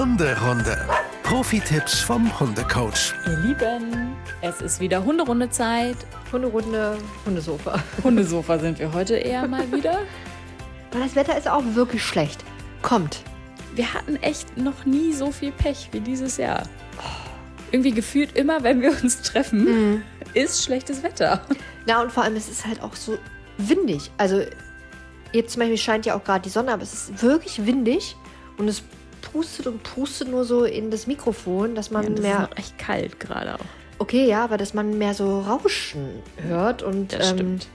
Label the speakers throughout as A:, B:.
A: Hunderunde. Profi-Tipps vom Hundecoach.
B: Ihr Lieben, es ist wieder Hunderunde-Zeit.
C: Hunderunde, Hundesofa.
B: Hundesofa sind wir heute eher mal wieder.
C: Aber das Wetter ist auch wirklich schlecht. Kommt.
B: Wir hatten echt noch nie so viel Pech wie dieses Jahr. Irgendwie gefühlt immer, wenn wir uns treffen, ist schlechtes Wetter.
C: Na, und vor allem, es ist halt auch so windig. Also, jetzt zum Beispiel scheint ja auch gerade die Sonne, aber es ist wirklich windig und es pustet und pustet nur so in das Mikrofon, dass man
B: Ja, das
C: mehr.
B: ist noch echt kalt gerade auch.
C: Okay, ja, aber dass man mehr so Rauschen hört und.
B: Das
C: ähm,
B: stimmt.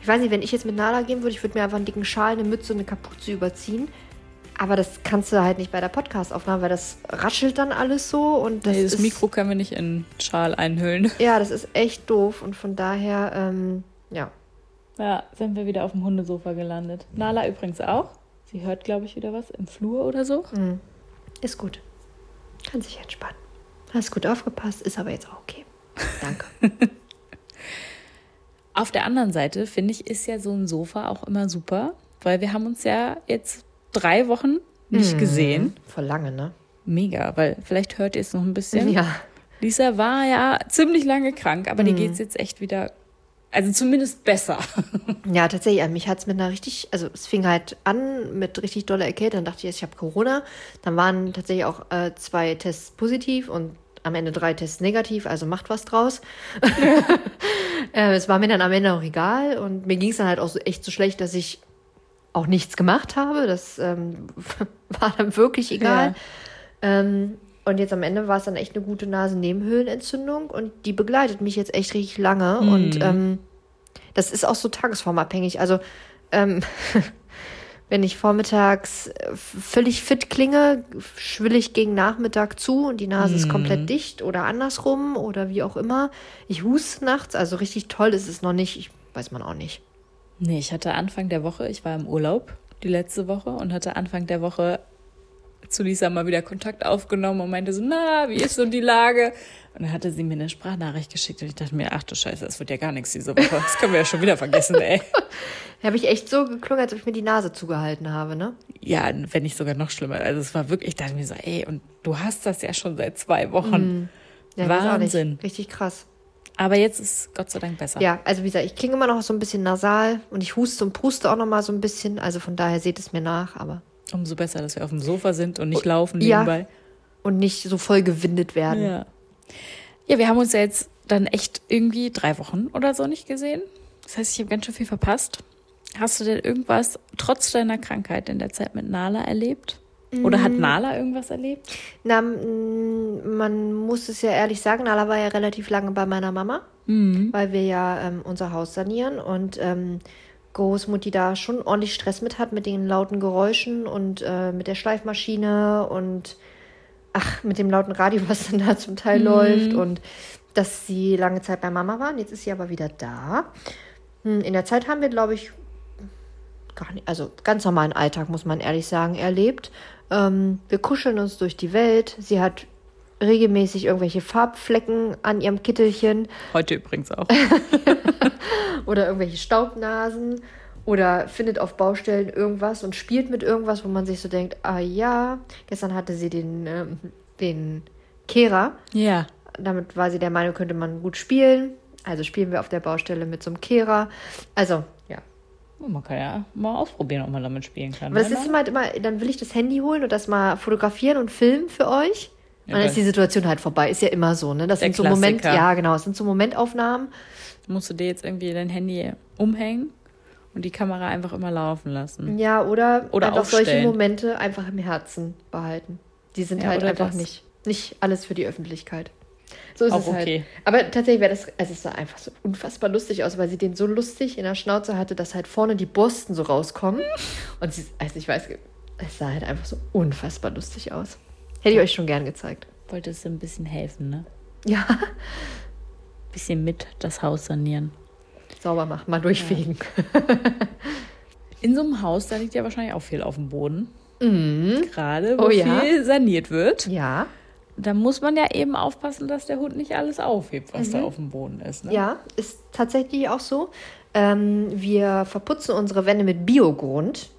C: Ich weiß nicht, wenn ich jetzt mit Nala gehen würde, ich würde mir einfach einen dicken Schal, eine Mütze und eine Kapuze überziehen. Aber das kannst du halt nicht bei der Podcast-Aufnahme, weil das raschelt dann alles so und das,
B: Nee, das
C: ist,
B: Mikro können wir nicht in Schal einhüllen.
C: Ja, das ist echt doof und von daher, ähm, ja.
B: Ja, sind wir wieder auf dem Hundesofa gelandet. Nala übrigens auch. Sie hört, glaube ich, wieder was im Flur oder so.
C: Ist gut. Kann sich entspannen. Hast gut aufgepasst, ist aber jetzt auch okay. Danke.
B: Auf der anderen Seite, finde ich, ist ja so ein Sofa auch immer super, weil wir haben uns ja jetzt drei Wochen nicht gesehen.
C: Voll lange, ne?
B: Mega, weil vielleicht hört ihr es noch ein bisschen.
C: Ja.
B: Lisa war ja ziemlich lange krank, aber die geht's jetzt echt wieder, also zumindest besser.
C: Ja, tatsächlich. Mich hat es mit einer richtig, also es fing halt an mit richtig doller Erkältung. Dann dachte ich, ich habe Corona. Dann waren tatsächlich auch äh, zwei Tests positiv und am Ende drei Tests negativ, also macht was draus. äh, es war mir dann am Ende auch egal und mir ging es dann halt auch so echt so schlecht, dass ich auch nichts gemacht habe. Das ähm, war dann wirklich egal. Ähm, und jetzt am Ende war es dann echt eine gute Nasennebenhöhlenentzündung und die begleitet mich jetzt echt richtig lange. Und ähm, das ist auch so tagesformabhängig. Also ähm, wenn ich vormittags äh, völlig fit klinge, schwill ich gegen Nachmittag zu und die Nase ist komplett dicht oder andersrum oder wie auch immer. Ich huste nachts, also richtig toll ist es noch nicht. Ich weiß man auch nicht.
B: Nee, ich hatte Anfang der Woche, ich war im Urlaub die letzte Woche und hatte Anfang der Woche zu Lisa mal wieder Kontakt aufgenommen und meinte so, na, wie ist so die Lage? Und dann hatte sie mir eine Sprachnachricht geschickt und ich dachte mir, ach du Scheiße, das wird ja gar nichts diese Woche. Das können wir ja schon wieder vergessen, ey.
C: Da habe ich echt so geklungen, als ob ich mir die Nase zugehalten habe, ne?
B: Ja, wenn nicht sogar noch schlimmer. Also es war wirklich, ich dachte mir so, ey, und du hast das ja schon seit zwei Wochen.
C: Ja, auch nicht.
B: Wahnsinn.
C: Richtig krass.
B: Aber jetzt ist Gott sei Dank besser.
C: Ja, also wie gesagt, ich klinge immer noch so ein bisschen nasal und ich huste und puste auch noch mal so ein bisschen. Also von daher seht es mir nach, aber
B: Umso besser, dass wir auf dem Sofa sind und nicht laufen
C: ja.
B: nebenbei.
C: und nicht so voll gewindet werden.
B: Ja. Ja, wir haben uns ja jetzt dann echt irgendwie drei Wochen oder so nicht gesehen. Das heißt, ich habe ganz schön viel verpasst. Hast du denn irgendwas trotz deiner Krankheit in der Zeit mit Nala erlebt? Oder
C: Mm.
B: hat Nala irgendwas erlebt?
C: Na, man muss es ja ehrlich sagen, Nala war ja relativ lange bei meiner Mama, weil wir ja ähm, unser Haus sanieren und ähm, Großmutti da schon ordentlich Stress mit hat mit den lauten Geräuschen und äh, mit der Schleifmaschine und ach, mit dem lauten Radio, was dann da zum Teil läuft und dass sie lange Zeit bei Mama waren. Jetzt ist sie aber wieder da. Hm, In der Zeit haben wir, glaube ich, gar nicht, also ganz normalen Alltag, muss man ehrlich sagen, erlebt. Ähm, wir kuscheln uns durch die Welt. Sie hat regelmäßig irgendwelche Farbflecken an ihrem Kittelchen
B: Heute übrigens auch.
C: oder irgendwelche Staubnasen oder findet auf Baustellen irgendwas und spielt mit irgendwas, wo man sich so denkt, ah ja, gestern hatte sie den, ähm, den Kehrer.
B: ja.
C: Damit war sie der Meinung, könnte man gut spielen. Also spielen wir auf der Baustelle mit so einem Kehrer. Also, ja.
B: Man kann ja mal ausprobieren, ob man damit spielen kann.
C: Aber das ist immer, halt immer, dann will ich das Handy holen und das mal fotografieren und filmen für euch. Und dann ist die Situation halt vorbei. Ist ja immer so, ne? Das sind so Moment,
B: Klassiker.
C: ja genau, es sind so Momentaufnahmen.
B: Musst du dir jetzt irgendwie dein Handy umhängen und die Kamera einfach immer laufen lassen.
C: Ja, oder,
B: Oder
C: einfach solche. Momente einfach im Herzen behalten. Die sind
B: Ja,
C: halt einfach
B: das.
C: nicht, nicht alles für die Öffentlichkeit. So ist
B: Auch
C: es halt.
B: okay.
C: Aber tatsächlich wäre das, also es sah einfach so unfassbar lustig aus, weil sie den so lustig in der Schnauze hatte, dass halt vorne die Borsten so rauskommen. Und sie, also ich weiß, es sah halt einfach so unfassbar lustig aus. Hätte ich euch schon gern gezeigt.
B: Wolltest du ein bisschen helfen, ne?
C: Ja,
B: Bisschen mit das Haus sanieren.
C: sauber machen, mal durchfegen.
B: In so einem Haus, da liegt ja wahrscheinlich auch viel auf dem Boden. Gerade, wo
C: Oh ja.
B: viel saniert wird.
C: Ja,
B: Da muss man ja eben aufpassen, dass der Hund nicht alles aufhebt, was da auf dem Boden ist. Ne?
C: Mhm. ja, ist tatsächlich auch so. Ähm, wir verputzen unsere Wände mit Biogrund.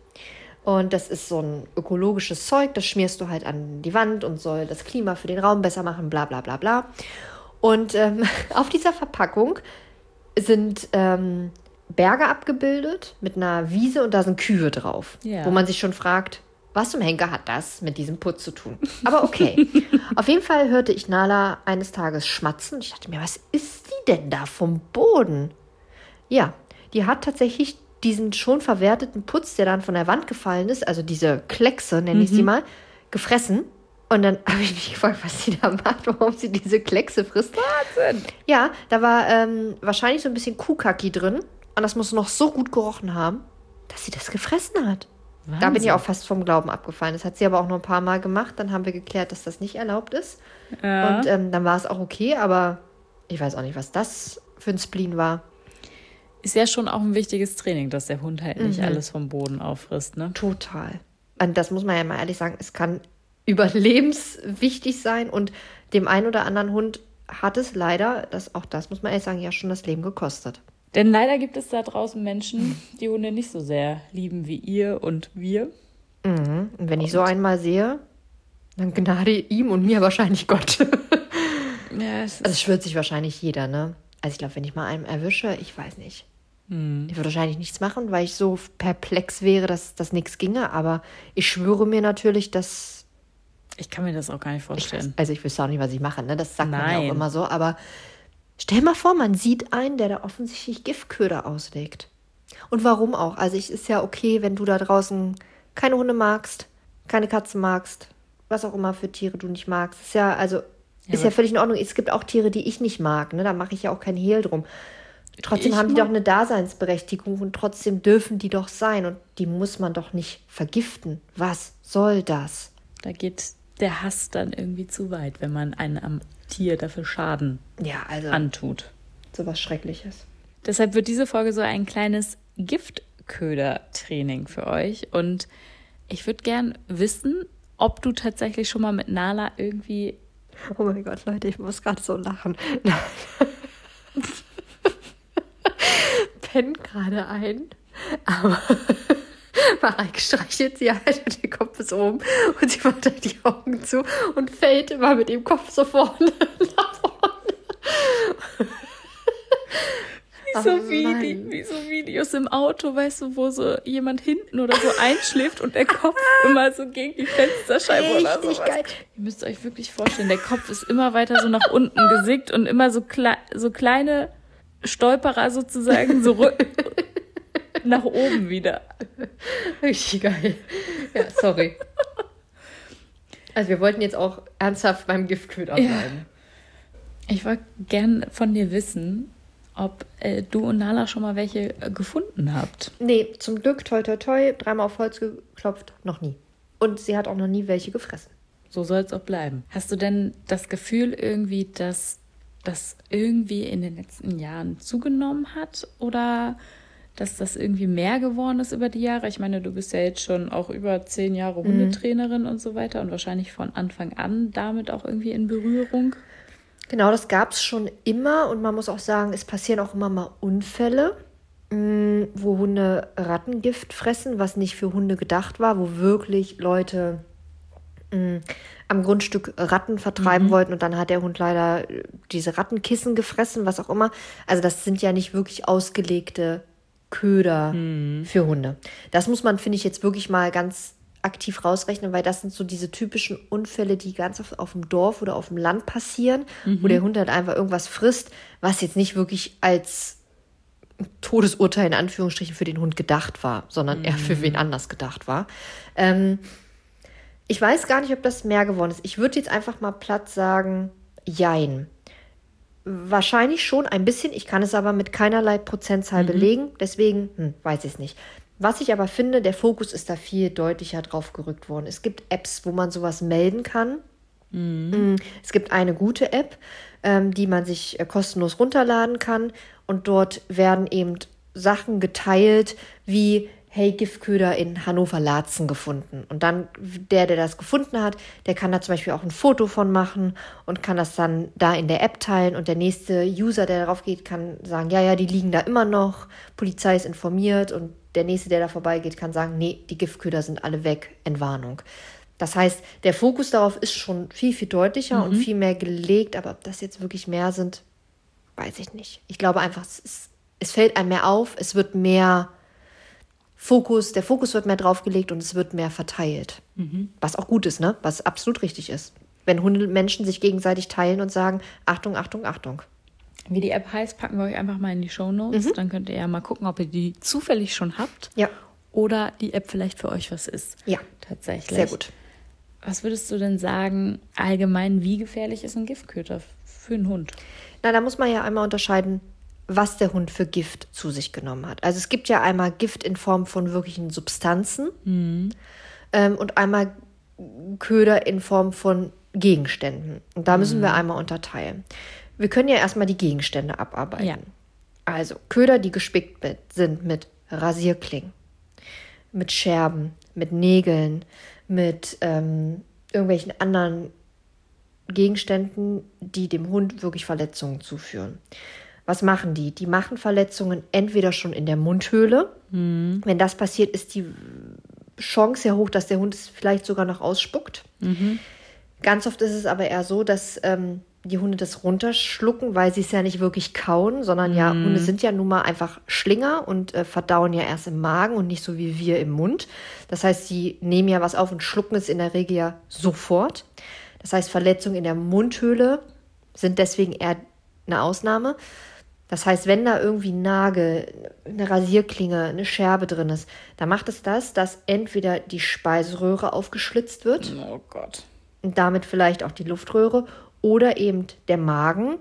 C: Und das ist so ein ökologisches Zeug, das schmierst du halt an die Wand und soll das Klima für den Raum besser machen, bla bla bla bla. Und ähm, auf dieser Verpackung sind ähm, Berge abgebildet mit einer Wiese und da sind Kühe drauf.
B: Ja.
C: Wo man sich schon fragt, was zum Henker hat das mit diesem Putz zu tun? Aber okay. Auf jeden Fall hörte ich Nala eines Tages schmatzen. Ich dachte mir, was ist die denn da vom Boden? Ja, die hat tatsächlich diesen schon verwerteten Putz, der dann von der Wand gefallen ist, also diese Kleckse, nenne ich sie mal, gefressen. Und dann habe ich mich gefragt, was sie da macht, warum sie diese Kleckse frisst.
B: Wahnsinn.
C: Ja, da war ähm, wahrscheinlich so ein bisschen Kuhkacki drin. Und das muss noch so gut gerochen haben, dass sie das gefressen hat. Da bin ich auch fast vom Glauben abgefallen. Das hat sie aber auch noch ein paar Mal gemacht. Dann haben wir geklärt, dass das nicht erlaubt ist.
B: Ja.
C: Und ähm, dann war es auch okay, aber ich weiß auch nicht, was das für ein Spleen war.
B: Ist ja schon auch ein wichtiges Training, dass der Hund halt
C: Mhm.
B: nicht alles vom Boden auffrisst, ne?
C: Total. Und das muss man ja mal ehrlich sagen, es kann überlebenswichtig sein und dem einen oder anderen Hund hat es leider, das, auch das muss man ehrlich sagen, ja schon das Leben gekostet.
B: Denn leider gibt es da draußen Menschen, die Hunde nicht so sehr lieben wie ihr und wir.
C: Und wenn ich so einmal sehe, dann gnade ihm und mir wahrscheinlich Gott.
B: Ja, es
C: Also es schwört sich wahrscheinlich jeder, ne? Also ich glaube, wenn ich mal einen erwische, ich weiß nicht. Ich würde wahrscheinlich nichts machen, weil ich so perplex wäre, dass das nichts ginge. Aber ich schwöre mir natürlich, dass
B: ich kann mir das auch gar nicht
C: ich,
B: vorstellen.
C: also ich wüsste auch nicht, was ich mache, ne? Das sagt man ja
B: Nein.
C: auch immer so. Aber stell mal vor, man sieht einen, der da offensichtlich Giftköder auslegt. Und warum auch? Also es ist ja okay, wenn du da draußen keine Hunde magst, keine Katzen magst, was auch immer für Tiere du nicht magst. Ist ja, also, ist ja völlig in Ordnung. Es gibt auch Tiere, die ich nicht mag, ne? Da mache ich ja auch keinen Hehl drum. Trotzdem
B: Ich
C: haben die doch eine Daseinsberechtigung und trotzdem dürfen die doch sein und die muss man doch nicht vergiften. Was soll das?
B: Da geht der Hass dann irgendwie zu weit, wenn man einem Tier dafür Schaden
C: Ja, also
B: antut.
C: sowas Schreckliches.
B: Deshalb wird diese Folge so ein kleines Giftköder-Training für euch. Und ich würde gern wissen, ob du tatsächlich schon mal mit Nala irgendwie.
C: Oh mein Gott, Leute, ich muss gerade so lachen. Pennt gerade ein, aber Marek streichelt sie halt und der Kopf ist oben und sie macht halt die Augen zu und fällt immer mit dem Kopf so vorne nach vorne.
B: Wie so,
C: Oh
B: Vide wie so Videos im Auto, weißt du, wo so jemand hinten oder so einschläft und der Kopf immer so gegen die Fensterscheibe oder
C: Richtig
B: sowas.
C: geil.
B: Ihr müsst euch wirklich vorstellen, der Kopf ist immer weiter so nach unten gesickt und immer so, klei so kleine Stolperer sozusagen so rück nach oben wieder.
C: Richtig geil. Ja, sorry. Also wir wollten jetzt auch ernsthaft beim Giftköder
B: Ja.
C: bleiben.
B: Ich wollte gern von dir wissen, ob äh, du und Nala schon mal welche äh, gefunden habt.
C: Nee, zum Glück, toi toi toi, dreimal auf Holz geklopft, noch nie. Und sie hat auch noch nie welche gefressen.
B: So soll es auch bleiben. Hast du denn das Gefühl irgendwie, dass das irgendwie in den letzten Jahren zugenommen hat oder dass das irgendwie mehr geworden ist über die Jahre? Ich meine, du bist ja jetzt schon auch über zehn Jahre Hundetrainerin und so weiter und wahrscheinlich von Anfang an damit auch irgendwie in Berührung.
C: Genau, das gab es schon immer und man muss auch sagen, es passieren auch immer mal Unfälle, mh, wo Hunde Rattengift fressen, was nicht für Hunde gedacht war, wo wirklich Leute mh, am Grundstück Ratten vertreiben wollten und dann hat der Hund leider äh, diese Rattenkissen gefressen, was auch immer. Also das sind ja nicht wirklich ausgelegte Köder für Hunde. Das muss man, finde ich, jetzt wirklich mal ganz aktiv rausrechnen, weil das sind so diese typischen Unfälle, die ganz oft auf dem Dorf oder auf dem Land passieren, wo der Hund halt einfach irgendwas frisst, was jetzt nicht wirklich als Todesurteil in Anführungsstrichen für den Hund gedacht war, sondern eher für wen anders gedacht war. Ähm, ich weiß gar nicht, ob das mehr geworden ist. Ich würde jetzt einfach mal platt sagen, jein. Wahrscheinlich schon ein bisschen. Ich kann es aber mit keinerlei Prozentzahl belegen. Deswegen hm, weiß ich es nicht. Was ich aber finde, der Fokus ist da viel deutlicher drauf gerückt worden. Es gibt Apps, wo man sowas melden kann. Mm, Es gibt eine gute App, ähm, die man sich äh, kostenlos runterladen kann. Und dort werden eben Sachen geteilt wie, hey, Giftköder in Hannover-Laatzen gefunden. Und dann der, der das gefunden hat, der kann da zum Beispiel auch ein Foto von machen und kann das dann da in der App teilen. Und der nächste User, der darauf geht, kann sagen, ja, ja, die liegen da immer noch, Polizei ist informiert und der Nächste, der da vorbeigeht, kann sagen, nee, die Giftköder sind alle weg, Entwarnung. Das heißt, der Fokus darauf ist schon viel, viel deutlicher mhm. und viel mehr gelegt, aber ob das jetzt wirklich mehr sind, weiß ich nicht. Ich glaube einfach, es, ist, es fällt einem mehr auf, es wird mehr Fokus, der Fokus wird mehr draufgelegt und es wird mehr verteilt. Mhm. Was auch gut ist, ne? Was absolut richtig ist. Wenn Hunde Menschen sich gegenseitig teilen und sagen, Achtung, Achtung, Achtung.
B: Wie die App heißt, packen wir euch einfach mal in die Show Notes. Mhm. Dann könnt ihr ja mal gucken, ob ihr die zufällig schon habt.
C: Ja.
B: Oder die App vielleicht für euch was ist.
C: Ja.
B: Tatsächlich.
C: Sehr gut.
B: Was würdest du denn sagen, allgemein, wie gefährlich ist ein Giftköter für einen Hund?
C: Na, da muss man ja einmal unterscheiden, was der Hund für Gift zu sich genommen hat. Also es gibt ja einmal Gift in Form von wirklichen Substanzen mhm. ähm, und einmal Köder in Form von Gegenständen. Und da müssen mhm. wir einmal unterteilen. Wir können ja erstmal die Gegenstände abarbeiten. Ja. Also Köder, die gespickt sind mit Rasierklingen, mit Scherben, mit Nägeln, mit ähm, irgendwelchen anderen Gegenständen, die dem Hund wirklich Verletzungen zuführen. Was machen die? Die machen Verletzungen entweder schon in der Mundhöhle. Mhm. Wenn das passiert, ist die Chance sehr hoch, dass der Hund es vielleicht sogar noch ausspuckt. Mhm. Ganz oft ist es aber eher so, dass ähm, die Hunde das runterschlucken, weil sie es ja nicht wirklich kauen, sondern ja, mm. Hunde sind ja nun mal einfach Schlinger und äh, verdauen ja erst im Magen und nicht so wie wir im Mund. Das heißt, sie nehmen ja was auf und schlucken es in der Regel ja sofort. Das heißt, Verletzungen in der Mundhöhle sind deswegen eher eine Ausnahme. Das heißt, wenn da irgendwie ein Nagel, eine Rasierklinge, eine Scherbe drin ist, dann macht es das, dass entweder die Speiseröhre aufgeschlitzt wird.
B: Oh Gott.
C: Und damit vielleicht auch die Luftröhre oder eben der Magen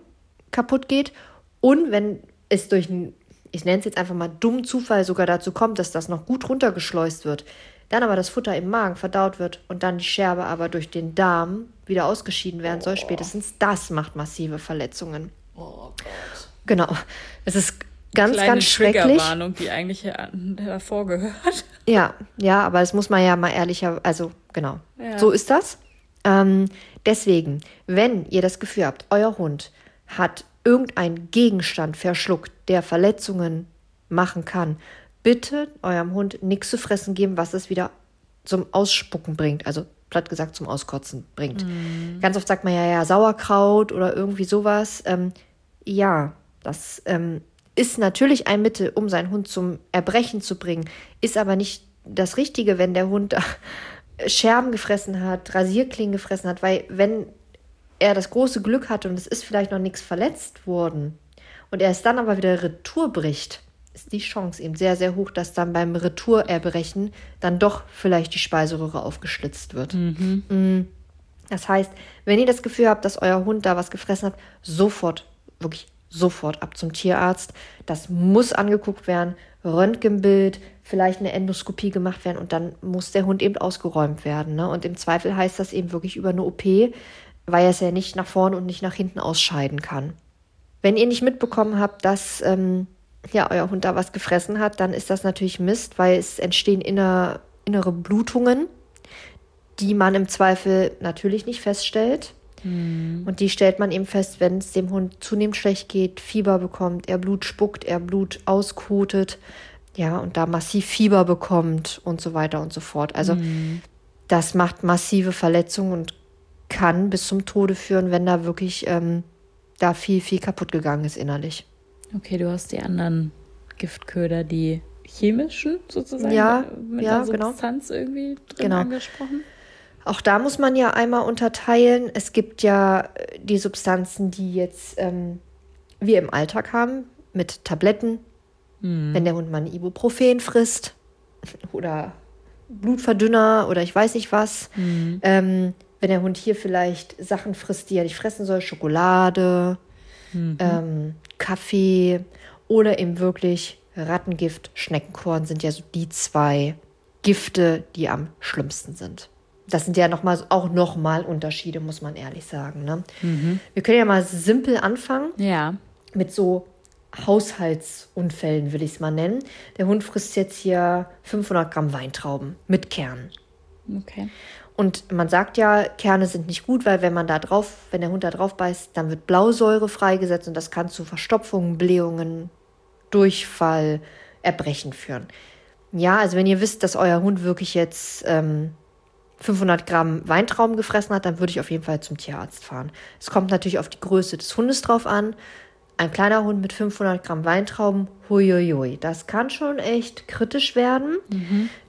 C: kaputt geht. Und wenn es durch einen, ich nenne es jetzt einfach mal dummen Zufall sogar dazu kommt, dass das noch gut runtergeschleust wird, dann aber das Futter im Magen verdaut wird und dann die Scherbe aber durch den Darm wieder ausgeschieden werden soll, spätestens das macht massive Verletzungen.
B: Oh Gott.
C: Genau. Es ist ganz, Kleine ganz schrecklich.
B: Warnung, die eigentlich davor gehört.
C: Ja, ja, aber das muss man ja mal ehrlicher, also genau. Ja. So ist das. Ähm, deswegen, wenn ihr das Gefühl habt, euer Hund hat irgendeinen Gegenstand verschluckt, der Verletzungen machen kann, bitte eurem Hund nichts zu fressen geben, was es wieder zum Ausspucken bringt. Also platt gesagt zum Auskotzen bringt. Mm. Ganz oft sagt man ja, ja, Sauerkraut oder irgendwie sowas. Ähm, ja, das ähm, ist natürlich ein Mittel, um seinen Hund zum Erbrechen zu bringen, ist aber nicht das Richtige, wenn der Hund Scherben gefressen hat, Rasierklingen gefressen hat, weil wenn er das große Glück hatte und es ist vielleicht noch nichts verletzt worden und er es dann aber wieder retour bricht, ist die Chance eben sehr, sehr hoch, dass dann beim Retourerbrechen dann doch vielleicht die Speiseröhre aufgeschlitzt wird. Mhm. Mm. Das heißt, wenn ihr das Gefühl habt, dass euer Hund da was gefressen hat, sofort, wirklich sofort ab zum Tierarzt. Das muss angeguckt werden, Röntgenbild, vielleicht eine Endoskopie gemacht werden und dann muss der Hund eben ausgeräumt werden. Ne? Und im Zweifel heißt das eben wirklich über eine OP, weil er es ja nicht nach vorne und nicht nach hinten ausscheiden kann. Wenn ihr nicht mitbekommen habt, dass ähm, ja, euer Hund da was gefressen hat, dann ist das natürlich Mist, weil es entstehen inner, innere Blutungen, die man im Zweifel natürlich nicht feststellt. Mhm. Und die stellt man eben fest, wenn es dem Hund zunehmend schlecht geht, Fieber bekommt, er Blut spuckt, er Blut auskotet, ja, und da massiv Fieber bekommt und so weiter und so fort. Also mhm. das macht massive Verletzungen und kann bis zum Tode führen, wenn da wirklich ähm, da viel, viel kaputt gegangen ist innerlich.
B: Okay, du hast die anderen Giftköder, die chemischen sozusagen
C: ja,
B: mit
C: ja,
B: der genau. Substanz genau. irgendwie drin
C: genau.
B: angesprochen.
C: Auch da muss man ja einmal unterteilen. Es gibt ja äh, die Substanzen, die jetzt ähm, wir im Alltag haben, mit Tabletten. Mhm. Wenn der Hund mal ein Ibuprofen frisst oder Blutverdünner oder ich weiß nicht was. Mhm. Ähm, wenn der Hund hier vielleicht Sachen frisst, die er nicht fressen soll, Schokolade, mhm. ähm, Kaffee oder eben wirklich Rattengift, Schneckenkorn sind ja so die zwei Gifte, die am schlimmsten sind das sind ja noch mal, auch nochmal Unterschiede, muss man ehrlich sagen. Ne? Mhm. Wir können ja mal simpel anfangen.
B: Ja.
C: Mit so Haushaltsunfällen, will ich es mal nennen. Der Hund frisst jetzt hier 500 Gramm Weintrauben mit Kernen.
B: Okay.
C: Und man sagt ja, Kerne sind nicht gut, weil wenn man da drauf, wenn der Hund da drauf beißt, dann wird Blausäure freigesetzt und das kann zu Verstopfungen, Blähungen, Durchfall, Erbrechen führen. Ja, also wenn ihr wisst, dass euer Hund wirklich jetzt ähm, 500 Gramm Weintrauben gefressen hat, dann würde ich auf jeden Fall zum Tierarzt fahren. Es kommt natürlich auf die Größe des Hundes drauf an. Ein kleiner Hund mit 500 Gramm Weintrauben, huiuiui, das kann schon echt kritisch werden.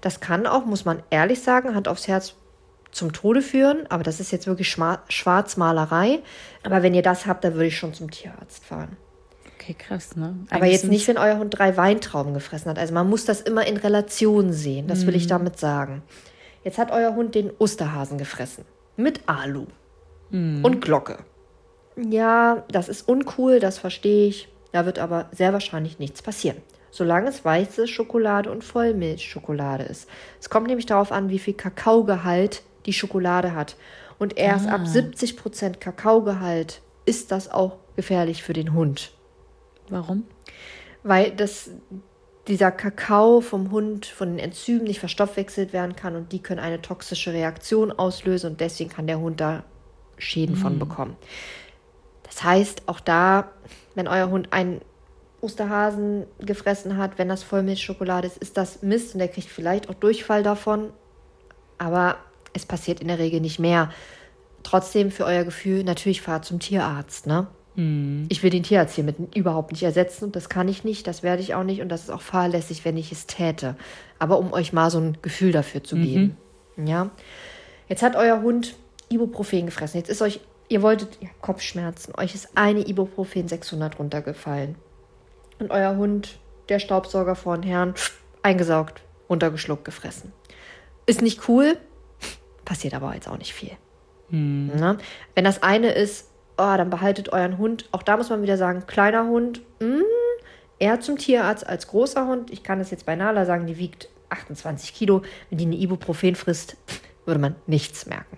C: Das kann auch, muss man ehrlich sagen, Hand aufs Herz zum Tode führen. Aber das ist jetzt wirklich Schwarzmalerei. Aber wenn ihr das habt, dann würde ich schon zum Tierarzt fahren.
B: Okay, krass, ne?
C: Aber
B: Eigentlich
C: jetzt
B: sind-
C: nicht, wenn euer Hund drei Weintrauben gefressen hat. Also man muss das immer in Relation sehen. Das will ich damit sagen. Jetzt hat euer Hund den Osterhasen gefressen. Mit Alu. Und Glocke. Ja, das ist uncool, das verstehe ich. Da wird aber sehr wahrscheinlich nichts passieren. Solange es weiße Schokolade und Vollmilchschokolade ist. Es kommt nämlich darauf an, wie viel Kakaogehalt die Schokolade hat. Und erst ab 70% Kakaogehalt ist das auch gefährlich für den Hund
B: Warum?
C: weil das, dieser Kakao vom Hund von den Enzymen nicht verstoffwechselt werden kann und die können eine toxische Reaktion auslösen und deswegen kann der Hund da Schäden von bekommen. Das heißt, auch da, wenn euer Hund einen Osterhasen gefressen hat, wenn das Vollmilchschokolade ist, ist das Mist und der kriegt vielleicht auch Durchfall davon, aber es passiert in der Regel nicht mehr. Trotzdem für euer Gefühl, natürlich fahrt zum Tierarzt, ne? Ich will den Tierarzt hiermit überhaupt nicht ersetzen und das kann ich nicht, das werde ich auch nicht und das ist auch fahrlässig, wenn ich es täte. Aber um euch mal so ein Gefühl dafür zu geben. Ja. Jetzt hat euer Hund Ibuprofen gefressen. Jetzt ist euch, ihr wolltet, ihr Kopfschmerzen, euch ist eine Ibuprofen 600 runtergefallen. Und euer Hund, der Staubsauger vorn Herrn, eingesaugt, runtergeschluckt, gefressen. Ist nicht cool, passiert aber jetzt auch nicht viel. Ne? Wenn das eine ist, oh, dann behaltet euren Hund. Auch da muss man wieder sagen, kleiner Hund, mh, eher zum Tierarzt als großer Hund. Ich kann das jetzt bei Nala sagen, die wiegt 28 Kilo. Wenn die eine Ibuprofen frisst, würde man nichts merken.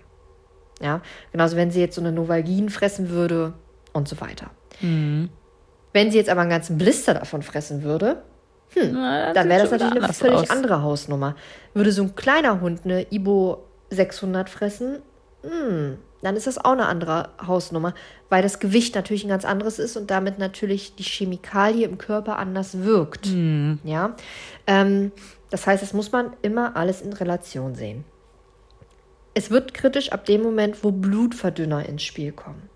C: Ja, genauso wenn sie jetzt so eine Novalgin fressen würde und so weiter. Wenn sie jetzt aber einen ganzen Blister davon fressen würde,
B: Na,
C: dann wäre das natürlich eine völlig
B: aus.
C: andere Hausnummer. Würde so ein kleiner Hund eine Ibo 600 fressen, hm, dann ist das auch eine andere Hausnummer, weil das Gewicht natürlich ein ganz anderes ist und damit natürlich die Chemikalie im Körper anders wirkt. Ja, ähm, das heißt, das muss man immer alles in Relation sehen. Es wird kritisch ab dem Moment, wo Blutverdünner ins Spiel kommen.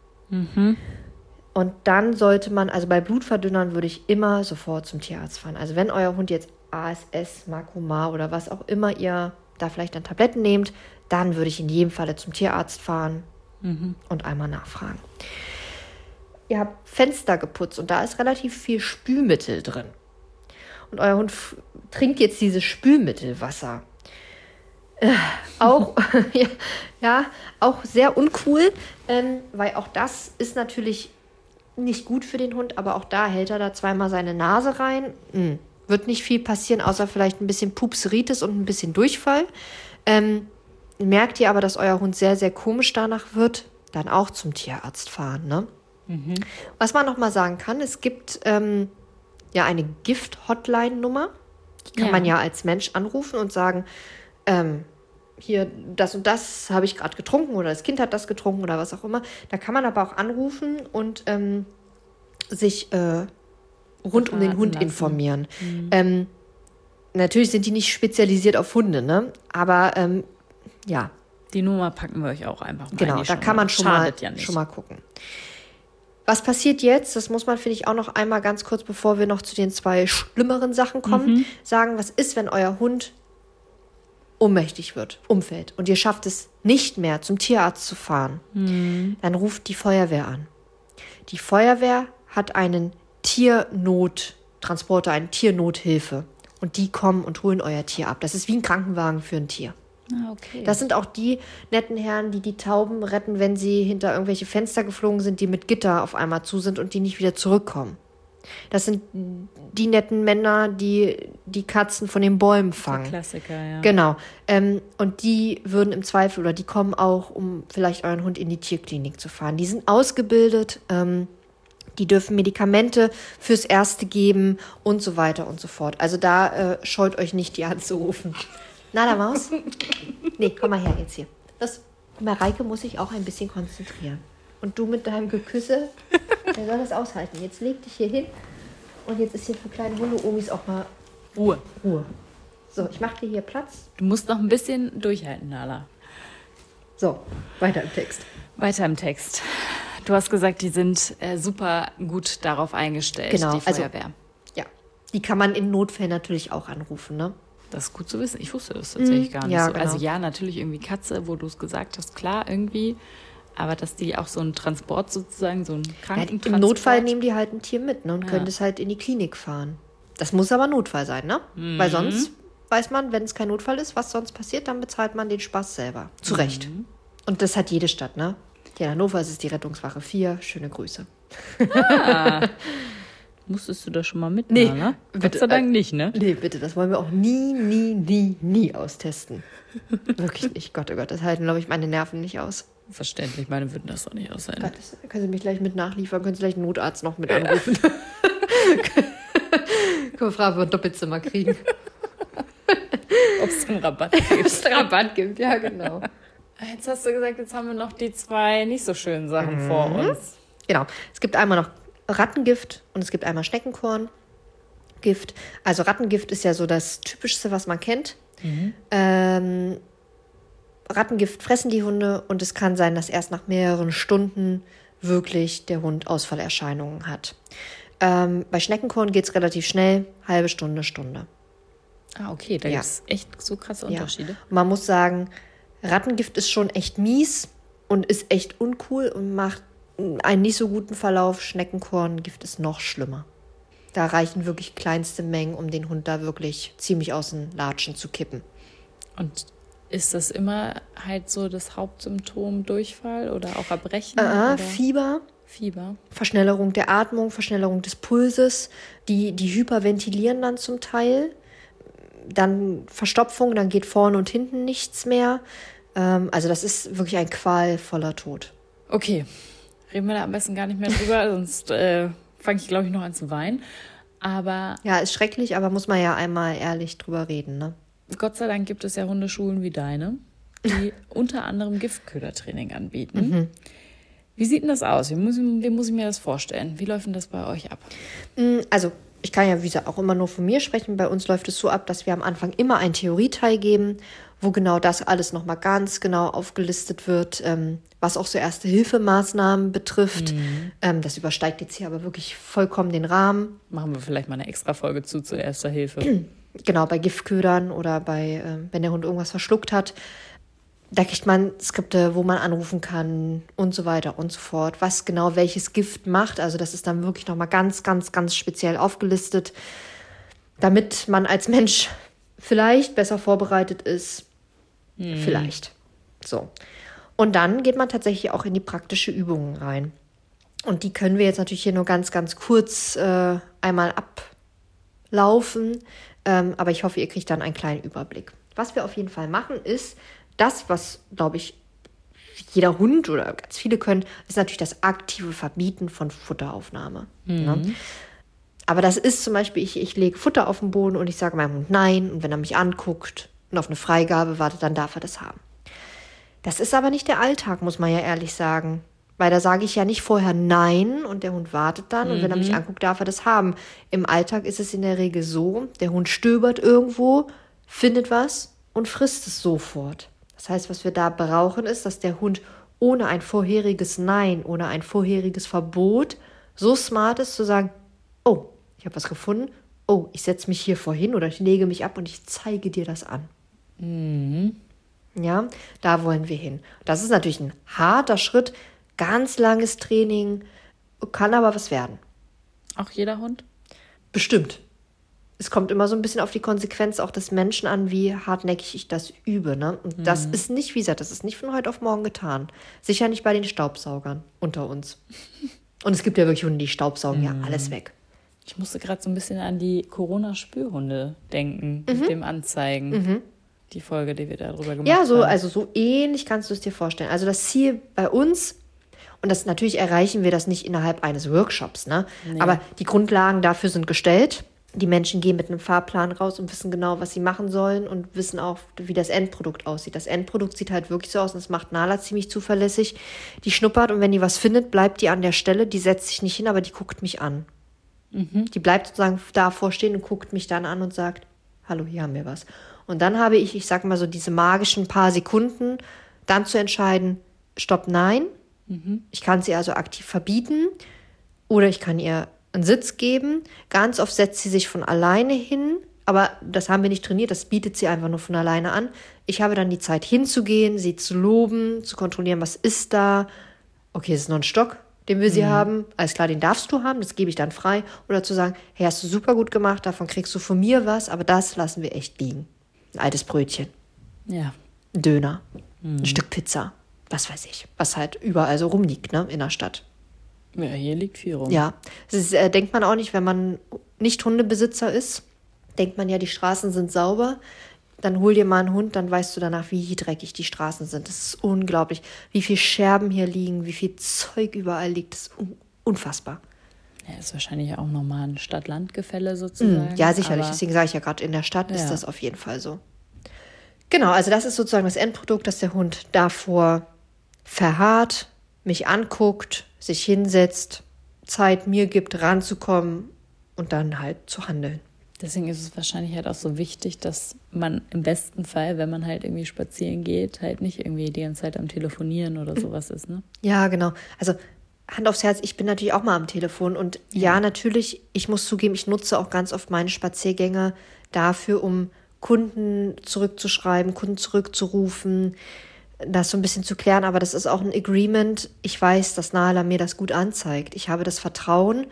C: Und dann sollte man, also bei Blutverdünnern würde ich immer sofort zum Tierarzt fahren. Also wenn euer Hund jetzt ASS, Makromar oder was auch immer ihr da vielleicht an Tabletten nehmt, dann würde ich in jedem Falle zum Tierarzt fahren und einmal nachfragen. Ihr habt Fenster geputzt und da ist relativ viel Spülmittel drin. Und euer Hund trinkt jetzt dieses Spülmittelwasser. Äh, auch, ja, auch sehr uncool, ähm, weil auch das ist natürlich nicht gut für den Hund, aber auch da hält er da zweimal seine Nase rein. Hm, Wird nicht viel passieren, außer vielleicht ein bisschen Pupseritis und ein bisschen Durchfall. Ähm, merkt ihr aber, dass euer Hund sehr, sehr komisch danach wird, dann auch zum Tierarzt fahren. Ne? Was man noch mal sagen kann, es gibt ähm, ja eine Gift-Hotline-Nummer. Die kann
B: Ja.
C: man ja als Mensch anrufen und sagen, ähm, hier, das und das habe ich gerade getrunken oder das Kind hat das getrunken oder was auch immer. Da kann man aber auch anrufen und ähm, sich äh, rund um den Hund
B: lassen.
C: informieren. Ähm, natürlich sind die nicht spezialisiert auf Hunde, ne? Aber ähm, ja,
B: Die Nummer packen wir euch auch einfach mal
C: Genau, da kann man schon mal,
B: ja
C: schon mal gucken. Was passiert jetzt? Das muss man, finde ich, auch noch einmal ganz kurz, bevor wir noch zu den zwei schlimmeren Sachen kommen,
B: Mhm.
C: sagen, was ist, wenn euer Hund ohnmächtig wird, umfällt und ihr schafft es nicht mehr, zum Tierarzt zu fahren,
B: Mhm.
C: dann ruft die Feuerwehr an. Die Feuerwehr hat einen Tiernottransporter, eine Tiernothilfe. Und die kommen und holen euer Tier ab. Das ist wie ein Krankenwagen für ein Tier.
B: Ah, okay.
C: Das sind auch die netten Herren, die die Tauben retten, wenn sie hinter irgendwelche Fenster geflogen sind, die mit Gitter auf einmal zu sind und die nicht wieder zurückkommen. Das sind die netten Männer, die die Katzen von den Bäumen fangen.
B: Klassiker, ja.
C: Genau. Ähm, und die würden im Zweifel oder die kommen auch, um vielleicht euren Hund in die Tierklinik zu fahren. Die sind ausgebildet, ähm, die dürfen Medikamente fürs Erste geben und so weiter und so fort. Also da äh, scheut euch nicht, die anzurufen. Na, der Maus? Nee, komm mal her jetzt hier. Das, Mareike muss sich auch ein bisschen konzentrieren. Und du mit deinem Geküsse, wer soll das aushalten? Jetzt leg dich hier hin und jetzt ist hier für kleine Hunde-Omis auch mal
B: Ruhe.
C: Ruhe. So, ich mache dir hier Platz.
B: Du musst noch ein bisschen durchhalten, Nala.
C: So, weiter im Text.
B: Weiter im Text. Du hast gesagt, die sind äh, super gut darauf eingestellt,
C: Genau,
B: die
C: also-
B: Feuerwehr.
C: Ja, die kann man in Notfällen natürlich auch anrufen, ne?
B: Das ist gut zu wissen. Ich wusste das tatsächlich gar nicht
C: ja,
B: so.
C: genau.
B: Also ja, natürlich irgendwie Katze, wo du es gesagt hast, klar, irgendwie. Aber dass die auch so einen Transport sozusagen, so einen
C: Ja,
B: Krankentransport...
C: Im Notfall nehmen die halt ein Tier mit ne, und
B: Ja.
C: können das halt in die Klinik fahren. Das muss aber Notfall sein, ne?
B: Mhm.
C: Weil sonst weiß man, wenn es kein Notfall ist, was sonst passiert, dann bezahlt man den Spaß selber. Zu Recht.
B: Mhm.
C: Und das hat jede Stadt, ne? Hier in Hannover ist es die Rettungswache 4. Schöne Grüße.
B: Musstest du das schon mal mit,
C: Nee,
B: ne? Gott
C: bitte,
B: sei Dank
C: äh,
B: nicht, ne?
C: Nee, bitte, das wollen wir auch nie, nie, nie, nie austesten. Wirklich nicht. Gott, oh Gott, das halten, glaube ich, meine Nerven nicht aus.
B: Verständlich, meine würden das doch nicht aushalten.
C: Gott, das, können Sie mich gleich mit nachliefern? Können Sie gleich einen Notarzt noch mit anrufen? Können wir fragen, ob wir ein Doppelzimmer kriegen?
B: Ob es einen Rabatt gibt.
C: Ob es Rabatt gibt, ja, genau.
B: Jetzt hast du gesagt, jetzt haben wir noch die zwei nicht so schönen Sachen vor
C: Mhm.
B: uns.
C: Genau. Es gibt einmal noch Rattengift und es gibt einmal Schneckenkorngift. Also Rattengift ist ja so das Typischste, was man kennt. Ähm, Rattengift fressen die Hunde und es kann sein, dass erst nach mehreren Stunden wirklich der Hund Ausfallerscheinungen hat. Ähm, bei Schneckenkorn geht es relativ schnell, halbe Stunde, Stunde.
B: Ah, okay, da
C: Ja.
B: gibt es echt so krasse
C: Ja.
B: Unterschiede.
C: Und man muss sagen, Rattengift ist schon echt mies und ist echt uncool und macht einen nicht so guten Verlauf. Schneckenkorngift ist noch schlimmer. Da reichen wirklich kleinste Mengen, um den Hund da wirklich ziemlich aus den Latschen zu kippen.
B: Und ist das immer halt so das Hauptsymptom Durchfall oder auch Erbrechen?
C: Äh,
B: oder
C: Fieber,
B: Fieber.
C: Verschnellerung der Atmung, Verschnellerung des Pulses, die, die hyperventilieren dann zum Teil. Dann Verstopfung, dann geht vorne und hinten nichts mehr. Ähm, also das ist wirklich ein qualvoller Tod.
B: Okay, reden wir da am besten gar nicht mehr drüber, sonst äh, fange ich, glaube ich, noch an zu weinen. Aber
C: Ja, ist schrecklich, aber muss man ja einmal ehrlich drüber reden, ne?
B: Gott sei Dank gibt es ja Hundeschulen wie deine, die unter anderem Giftködertraining anbieten. Wie sieht denn das aus? Wie muss, wie muss ich mir das vorstellen? Wie läuft denn das bei euch ab?
C: Mm, Also, ich kann ja, wie gesagt, auch immer nur von mir sprechen. Bei uns läuft es so ab, dass wir am Anfang immer einen Theorieteil geben, wo genau das alles nochmal ganz genau aufgelistet wird, ähm, was auch so erste Hilfemaßnahmen betrifft. Ähm, das übersteigt jetzt hier aber wirklich vollkommen den Rahmen.
B: Machen wir vielleicht mal eine extra Folge zu zur Erster Hilfe.
C: Genau, bei Giftködern oder bei, ähm, wenn der Hund irgendwas verschluckt hat. Da kriegt man Skripte, wo man anrufen kann und so weiter und so fort. Was genau welches Gift macht. Also das ist dann wirklich nochmal ganz, ganz, ganz speziell aufgelistet, damit man als Mensch vielleicht besser vorbereitet ist. Vielleicht. So. Und dann geht man tatsächlich auch in die praktische Übungen rein. Und die können wir jetzt natürlich hier nur ganz, ganz kurz äh, einmal ablaufen. Ähm, aber ich hoffe, ihr kriegt dann einen kleinen Überblick. Was wir auf jeden Fall machen, ist das, was, glaube ich, jeder Hund oder ganz viele können, ist natürlich das aktive Verbieten von Futteraufnahme. Ne? Aber das ist zum Beispiel, ich, ich lege Futter auf den Boden und ich sage meinem Hund nein. Und wenn er mich anguckt und auf eine Freigabe wartet, dann darf er das haben. Das ist aber nicht der Alltag, muss man ja ehrlich sagen. Weil da sage ich ja nicht vorher Nein und der Hund wartet dann und wenn er mich anguckt, darf er das haben. Im Alltag ist es in der Regel so, der Hund stöbert irgendwo, findet was und frisst es sofort. Das heißt, was wir da brauchen, ist, dass der Hund ohne ein vorheriges Nein, ohne ein vorheriges Verbot so smart ist zu sagen, oh, ich habe was gefunden, oh, ich setze mich hier vorhin oder ich lege mich ab und ich zeige dir das an. Ja, da wollen wir hin. Das ist natürlich ein harter Schritt, ganz langes Training, kann aber was werden.
B: Auch jeder Hund?
C: Bestimmt. Es kommt immer so ein bisschen auf die Konsequenz auch des Menschen an, wie hartnäckig ich das übe. Ne? Und das ist nicht, wie gesagt, das ist nicht von heute auf morgen getan. Sicher nicht bei den Staubsaugern unter uns. Und es gibt ja wirklich Hunde, die staubsaugen ja alles weg.
B: Ich musste gerade so ein bisschen an die Corona-Spürhunde denken, mit dem Anzeigen. Die Folge, die wir darüber gemacht
C: Mhm. Ja, so,
B: haben.
C: also so ähnlich kannst du es dir vorstellen. Also das Ziel bei uns, und das natürlich erreichen wir das nicht innerhalb eines Workshops, ne? Aber die Grundlagen dafür sind gestellt. Die Menschen gehen mit einem Fahrplan raus und wissen genau, was sie machen sollen und wissen auch, wie das Endprodukt aussieht. Das Endprodukt sieht halt wirklich so aus und das macht Nala ziemlich zuverlässig. Die schnuppert und wenn die was findet, bleibt die an der Stelle, die setzt sich nicht hin, aber die guckt mich an. Die bleibt sozusagen davor stehen und guckt mich dann an und sagt, hallo, hier haben wir was. Und dann habe ich, ich sag mal so, diese magischen paar Sekunden, dann zu entscheiden, stopp, nein. Ich kann sie also aktiv verbieten oder ich kann ihr einen Sitz geben. Ganz oft setzt sie sich von alleine hin, aber das haben wir nicht trainiert, das bietet sie einfach nur von alleine an. Ich habe dann die Zeit hinzugehen, sie zu loben, zu kontrollieren, was ist da. Okay, es ist noch ein Stock, den wir sie haben. Alles klar, den darfst du haben, das gebe ich dann frei. Oder zu sagen, hey, hast du super gut gemacht, davon kriegst du von mir was, aber das lassen wir echt liegen. Ein altes Brötchen,
B: Ja.
C: ein Döner, ein Stück Pizza, was weiß ich, was halt überall so rumliegt, ne, in der Stadt.
B: Ja, hier liegt viel rum.
C: Ja, das ist, äh, denkt man auch nicht, wenn man nicht Hundebesitzer ist, denkt man ja, die Straßen sind sauber. Dann hol dir mal einen Hund, dann weißt du danach, wie dreckig die Straßen sind. Das ist unglaublich, wie viel Scherben hier liegen, wie viel Zeug überall liegt. Das ist un unfassbar.
B: Ja, ist wahrscheinlich auch nochmal ein Stadt-Land-Gefälle sozusagen.
C: Mm, Ja, sicherlich. Deswegen sage ich ja gerade, in der Stadt ist
B: Ja.
C: das auf jeden Fall so. Genau, also das ist sozusagen das Endprodukt, dass der Hund davor verharrt, mich anguckt, sich hinsetzt, Zeit mir gibt, ranzukommen und dann halt zu handeln.
B: Deswegen ist es wahrscheinlich halt auch so wichtig, dass man im besten Fall, wenn man halt irgendwie spazieren geht, halt nicht irgendwie die ganze Zeit am Telefonieren oder sowas ist, ne?
C: Ja, genau. Also Hand aufs Herz, ich bin natürlich auch mal am Telefon und ja, natürlich, ich muss zugeben, ich nutze auch ganz oft meine Spaziergänge dafür, um Kunden zurückzuschreiben, Kunden zurückzurufen, das so ein bisschen zu klären, aber das ist auch ein Agreement. Ich weiß, dass Nala mir das gut anzeigt. Ich habe das Vertrauen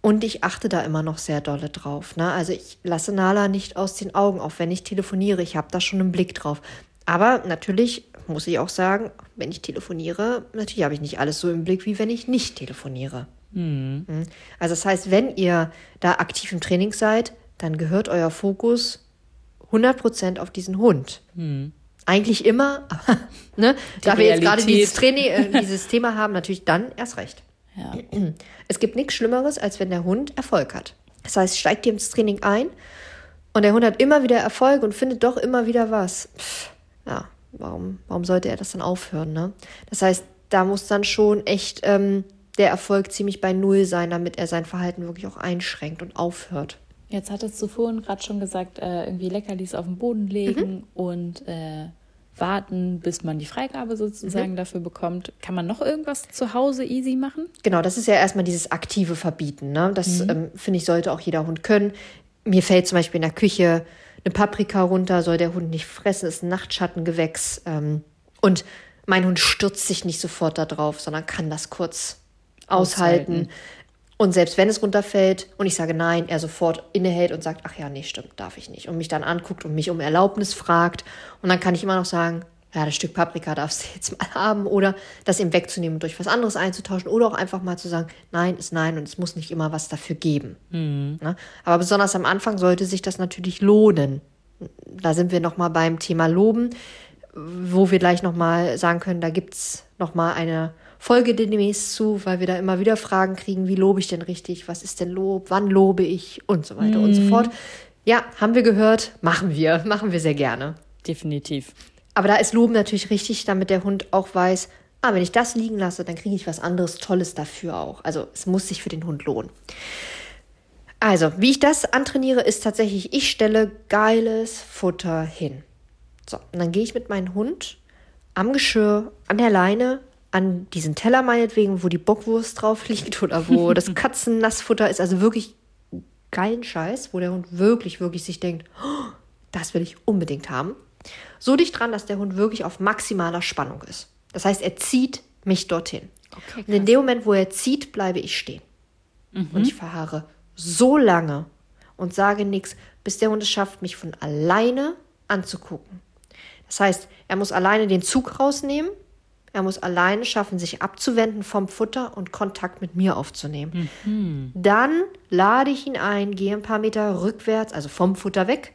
C: und ich achte da immer noch sehr dolle drauf. Ne? Also ich lasse Nala nicht aus den Augen, auch wenn ich telefoniere. Ich habe da schon einen Blick drauf. Aber natürlich muss ich auch sagen, wenn ich telefoniere, natürlich habe ich nicht alles so im Blick, wie wenn ich nicht telefoniere. Mhm. Also das heißt, wenn ihr da aktiv im Training seid, dann gehört euer Fokus 100% auf diesen Hund. Eigentlich immer, aber ne, da wir jetzt gerade dieses, Training, äh, dieses Thema haben, natürlich dann erst recht.
B: Ja.
C: Es gibt nichts Schlimmeres, als wenn der Hund Erfolg hat. Das heißt, steigt ihr ins Training ein und der Hund hat immer wieder Erfolg und findet doch immer wieder was. Pff, ja, warum, warum sollte er das dann aufhören? Ne? Das heißt, da muss dann schon echt ähm, der Erfolg ziemlich bei Null sein, damit er sein Verhalten wirklich auch einschränkt und aufhört.
B: Jetzt hattest du vorhin gerade schon gesagt, äh, irgendwie Leckerlis auf den Boden legen und äh, warten, bis man die Freigabe sozusagen dafür bekommt. Kann man noch irgendwas zu Hause easy machen?
C: Genau, das ist ja erstmal dieses aktive Verbieten. Ne? Das ähm, finde ich, sollte auch jeder Hund können. Mir fällt zum Beispiel in der Küche eine Paprika runter, soll der Hund nicht fressen, ist ein Nachtschattengewächs. Ähm, und mein Hund stürzt sich nicht sofort da drauf, sondern kann das kurz aushalten.
B: Aushalten.
C: Und selbst wenn es runterfällt und ich sage nein, er sofort innehält und sagt, ach ja, nee, stimmt, darf ich nicht. Und mich dann anguckt und mich um Erlaubnis fragt. Und dann kann ich immer noch sagen, ja, das Stück Paprika darfst du jetzt mal haben oder das ihm wegzunehmen und durch was anderes einzutauschen oder auch einfach mal zu sagen, nein ist nein und es muss nicht immer was dafür geben. Ne? Aber besonders am Anfang sollte sich das natürlich lohnen. Da sind wir nochmal beim Thema Loben, wo wir gleich nochmal sagen können, da gibt's noch nochmal eine Folge demnächst zu, weil wir da immer wieder Fragen kriegen, wie lobe ich denn richtig, was ist denn Lob, wann lobe ich und so weiter und so fort. Ja, haben wir gehört, machen wir, machen wir sehr gerne.
B: Definitiv.
C: Aber da ist Loben natürlich richtig, damit der Hund auch weiß, ah, wenn ich das liegen lasse, dann kriege ich was anderes Tolles dafür auch. Also es muss sich für den Hund lohnen. Also, wie ich das antrainiere, ist tatsächlich, ich stelle geiles Futter hin. So, und dann gehe ich mit meinem Hund am Geschirr, an der Leine, an diesen Teller meinetwegen, wo die Bockwurst drauf liegt oder wo das Katzennassfutter ist. Also wirklich geilen Scheiß, wo der Hund wirklich, wirklich sich denkt, oh, das will ich unbedingt haben. So dicht dran, dass der Hund wirklich auf maximaler Spannung ist. Das heißt, er zieht mich dorthin.
B: Okay,
C: und in dem Moment, wo er zieht, bleibe ich stehen. Und ich verharre so lange und sage nichts, bis der Hund es schafft, mich von alleine anzugucken. Das heißt, er muss alleine den Zug rausnehmen, er muss alleine schaffen, sich abzuwenden vom Futter und Kontakt mit mir aufzunehmen. Dann lade ich ihn ein, gehe ein paar Meter rückwärts, also vom Futter weg,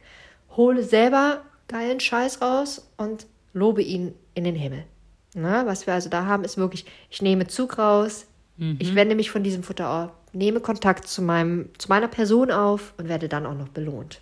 C: hole selber geilen Scheiß raus und lobe ihn in den Himmel. Na, was wir also da haben, ist wirklich, ich nehme Zug raus, ich wende mich von diesem Futter ab, nehme Kontakt zu, meinem, zu meiner Person auf und werde dann auch noch belohnt.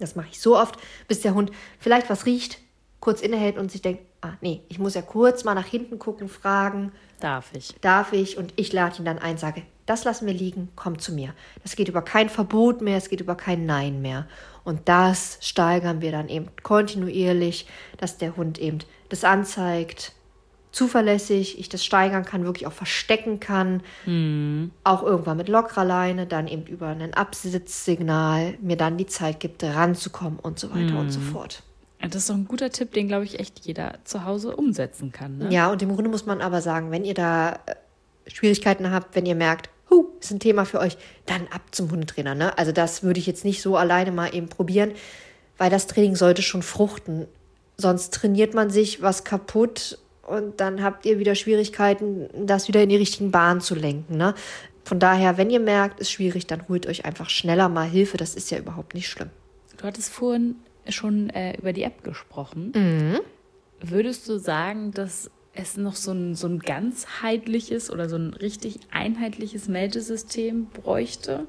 C: Das mache ich so oft, bis der Hund vielleicht was riecht, kurz innehält und sich denkt, ah nee, ich muss ja kurz mal nach hinten gucken, fragen,
B: Darf ich.
C: darf ich? Und ich lade ihn dann ein, sage, das lassen wir liegen, komm zu mir. Das geht über kein Verbot mehr, es geht über kein Nein mehr. Und das steigern wir dann eben kontinuierlich, dass der Hund eben das anzeigt, zuverlässig, ich das steigern kann, wirklich auch verstecken kann. Mhm. Auch irgendwann mit lockerer Leine, dann eben über ein Absitzsignal mir dann die Zeit gibt, ranzukommen und so weiter mhm. und so fort.
B: Das ist doch ein guter Tipp, den, glaube ich, echt jeder zu Hause umsetzen kann. Ne?
C: Ja, und im Grunde muss man aber sagen, wenn ihr da äh, Schwierigkeiten habt, wenn ihr merkt, huh, ist ein Thema für euch, dann ab zum Hundetrainer. Ne? Also das würde ich jetzt nicht so alleine mal eben probieren, weil das Training sollte schon fruchten. Sonst trainiert man sich was kaputt und dann habt ihr wieder Schwierigkeiten, das wieder in die richtigen Bahnen zu lenken. Ne? Von daher, wenn ihr merkt, ist schwierig, dann holt euch einfach schneller mal Hilfe. Das ist ja überhaupt nicht schlimm.
B: Du hattest vorhin schon äh, über die App gesprochen.
C: Mhm.
B: Würdest du sagen, dass es noch so ein, so ein ganzheitliches oder so ein richtig einheitliches Meldesystem bräuchte?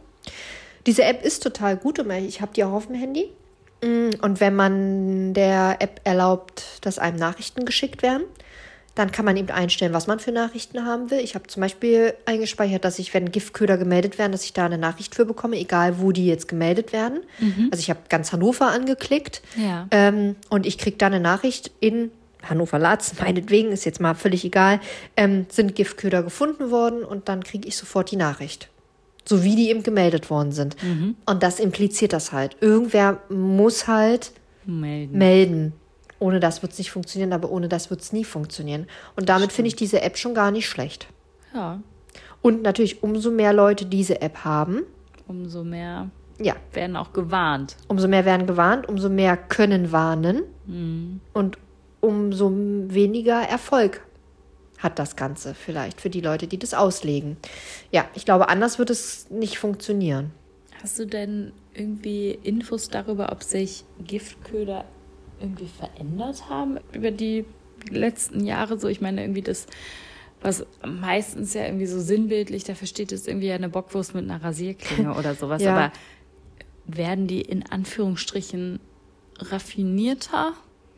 C: Diese App ist total gut. Ich habe die auch auf dem Handy. Mm, und wenn man der App erlaubt, dass einem Nachrichten geschickt werden, dann kann man eben einstellen, was man für Nachrichten haben will. Ich habe zum Beispiel eingespeichert, dass ich, wenn Giftköder gemeldet werden, dass ich da eine Nachricht für bekomme, egal wo die jetzt gemeldet werden. Mhm. Also ich habe ganz Hannover angeklickt
B: ja.
C: ähm, und ich kriege da eine Nachricht in Hannover Latz, meinetwegen, ist jetzt mal völlig egal, ähm, sind Giftköder gefunden worden und dann kriege ich sofort die Nachricht. So wie die eben gemeldet worden sind. Mhm. Und das impliziert das halt. Irgendwer muss halt melden. melden. Ohne das wird es nicht funktionieren, aber ohne das wird es nie funktionieren. Und damit finde ich diese App schon gar nicht schlecht.
B: Ja.
C: Und natürlich, umso mehr Leute diese App haben,
B: umso mehr
C: ja.
B: werden auch gewarnt.
C: Umso mehr werden gewarnt, umso mehr können warnen.
B: Mhm.
C: Und umso weniger Erfolg hat das Ganze vielleicht für die Leute, die das auslegen. Ja, ich glaube, anders wird es nicht funktionieren.
B: Hast du denn irgendwie Infos darüber, ob sich Giftköder irgendwie verändert haben über die letzten Jahre? So, ich meine, irgendwie das, was meistens ja irgendwie so sinnbildlich, dafür steht es irgendwie eine Bockwurst mit einer Rasierklinge oder sowas. ja. Aber werden die in Anführungsstrichen raffinierter?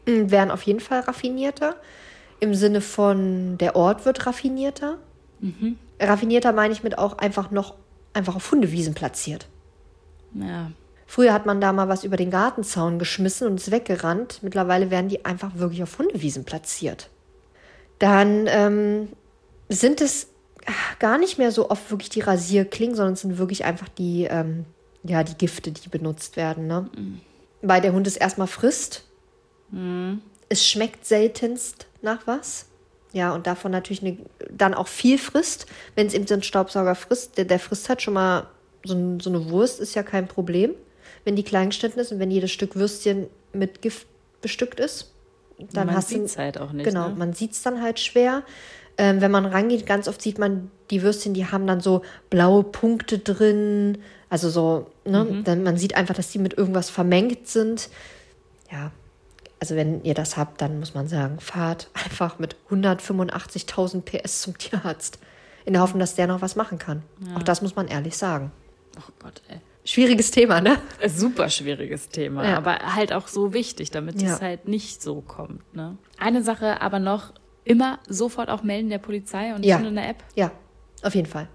C: Mm, werden auf jeden Fall raffinierter. Im Sinne von, der Ort wird raffinierter.
B: Mhm.
C: Raffinierter meine ich mit auch einfach noch einfach auf Hundewiesen platziert.
B: Ja.
C: Früher hat man da mal was über den Gartenzaun geschmissen und ist weggerannt. Mittlerweile werden die einfach wirklich auf Hundewiesen platziert. Dann ähm, sind es gar nicht mehr so oft wirklich die Rasierklingen, sondern es sind wirklich einfach die, ähm, ja, die Gifte, die benutzt werden. Ne? Mhm. Weil der Hund es erstmal frisst
B: Mhm.
C: Es schmeckt seltenst nach was. Ja, und davon natürlich eine, dann auch viel frisst. Wenn es eben so ein Staubsauger frisst, der, der frisst halt schon mal so, so eine Wurst, ist ja kein Problem, wenn die klein geschnitten ist und wenn jedes Stück Würstchen mit Gift bestückt ist. Dann
B: man
C: hast
B: du es halt auch nicht.
C: Genau,
B: ne?
C: man sieht es dann halt schwer. Ähm, wenn man rangeht, ganz oft sieht man die Würstchen, die haben dann so blaue Punkte drin. Also so, ne? Mhm. Dann, man sieht einfach, dass die mit irgendwas vermengt sind. Ja, also wenn ihr das habt, dann muss man sagen, fahrt einfach mit 185.000 PS zum Tierarzt. In der Hoffnung, dass der noch was machen kann. Ja. Auch das muss man ehrlich sagen.
B: Oh Gott, ey.
C: Schwieriges Thema, ne?
B: Super schwieriges Thema, ja. aber halt auch so wichtig, damit ja. es halt nicht so kommt. Ne? Eine Sache aber noch, immer sofort auch melden der Polizei und
C: ja.
B: in der App?
C: Ja, auf jeden Fall.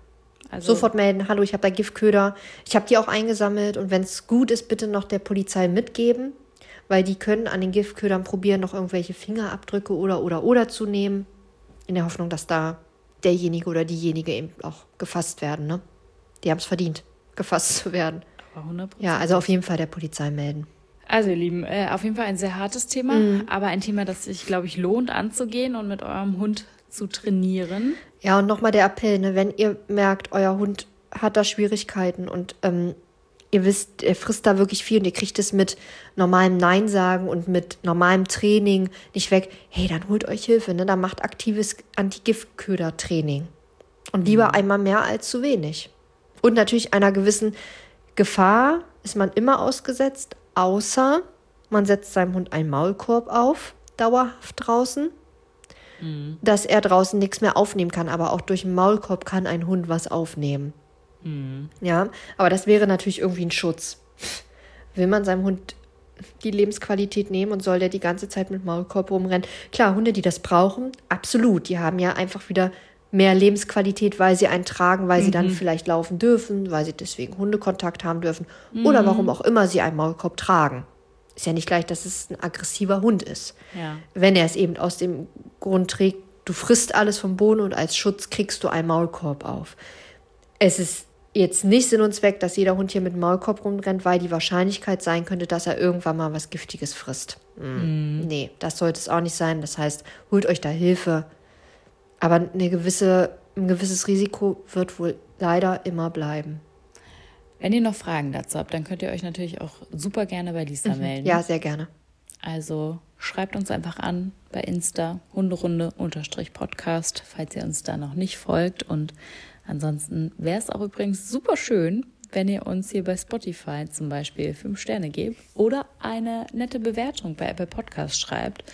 C: Also sofort melden, hallo, ich habe da Giftköder. Ich habe die auch eingesammelt und wenn es gut ist, bitte noch der Polizei mitgeben weil die können an den Giftködern probieren, noch irgendwelche Fingerabdrücke oder oder oder zu nehmen, in der Hoffnung, dass da derjenige oder diejenige eben auch gefasst werden. Ne? Die haben es verdient, gefasst zu werden. Ja, also auf jeden Fall der Polizei melden.
B: Also ihr Lieben, äh, auf jeden Fall ein sehr hartes Thema, mhm. aber ein Thema, das sich, glaube ich, lohnt anzugehen und mit eurem Hund zu trainieren.
C: Ja, und nochmal der Appell, ne, wenn ihr merkt, euer Hund hat da Schwierigkeiten und ähm, ihr wisst, er frisst da wirklich viel und ihr kriegt es mit normalem Nein sagen und mit normalem Training nicht weg. Hey, dann holt euch Hilfe, ne? Dann macht aktives Antigiftköder-Training. Und lieber mhm. einmal mehr als zu wenig. Und natürlich einer gewissen Gefahr ist man immer ausgesetzt, außer man setzt seinem Hund einen Maulkorb auf, dauerhaft draußen, mhm. dass er draußen nichts mehr aufnehmen kann. Aber auch durch einen Maulkorb kann ein Hund was aufnehmen.
B: Mhm.
C: Ja, aber das wäre natürlich irgendwie ein Schutz. Will man seinem Hund die Lebensqualität nehmen und soll der die ganze Zeit mit Maulkorb rumrennen? Klar, Hunde, die das brauchen, absolut. Die haben ja einfach wieder mehr Lebensqualität, weil sie einen tragen, weil sie dann vielleicht laufen dürfen, weil sie deswegen Hundekontakt haben dürfen oder warum auch immer sie einen Maulkorb tragen. Ist ja nicht gleich, dass es ein aggressiver Hund ist.
B: Ja.
C: Wenn er es eben aus dem Grund trägt, du frisst alles vom Boden und als Schutz kriegst du einen Maulkorb auf. Es ist jetzt nicht Sinn und Zweck, dass jeder Hund hier mit Maulkorb rumrennt, weil die Wahrscheinlichkeit sein könnte, dass er irgendwann mal was Giftiges frisst. Mm. Nee, das sollte es auch nicht sein. Das heißt, holt euch da Hilfe. Aber eine gewisse, ein gewisses Risiko wird wohl leider immer bleiben.
B: Wenn ihr noch Fragen dazu habt, dann könnt ihr euch natürlich auch super gerne bei Lisa melden.
C: Ja, sehr gerne.
B: Also schreibt uns einfach an bei Insta Hunderunde-Podcast, falls ihr uns da noch nicht folgt. Und ansonsten wäre es auch übrigens super schön, wenn ihr uns hier bei Spotify zum Beispiel fünf Sterne gebt oder eine nette Bewertung bei Apple Podcast schreibt.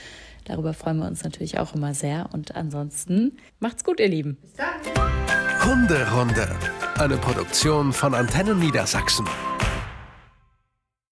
B: Darüber freuen wir uns natürlich auch immer sehr. Und ansonsten macht's gut, ihr Lieben.
A: Hunderunde. Eine Produktion von Antennen Niedersachsen.